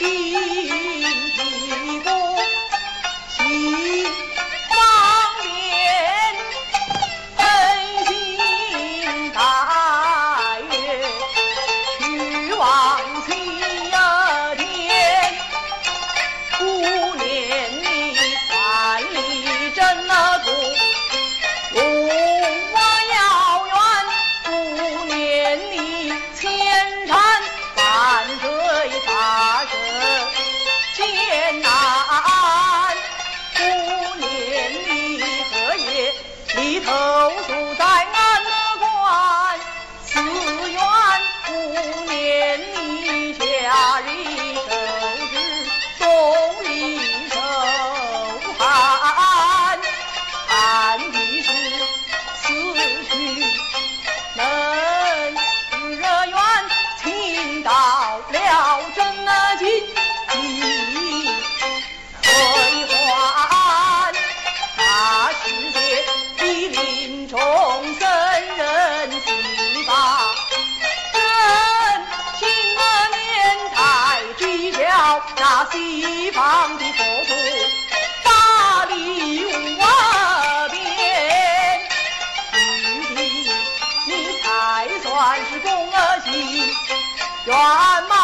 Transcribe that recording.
d 大人见呐。那西方的佛祖法力无边，如今你才算是功德圆满。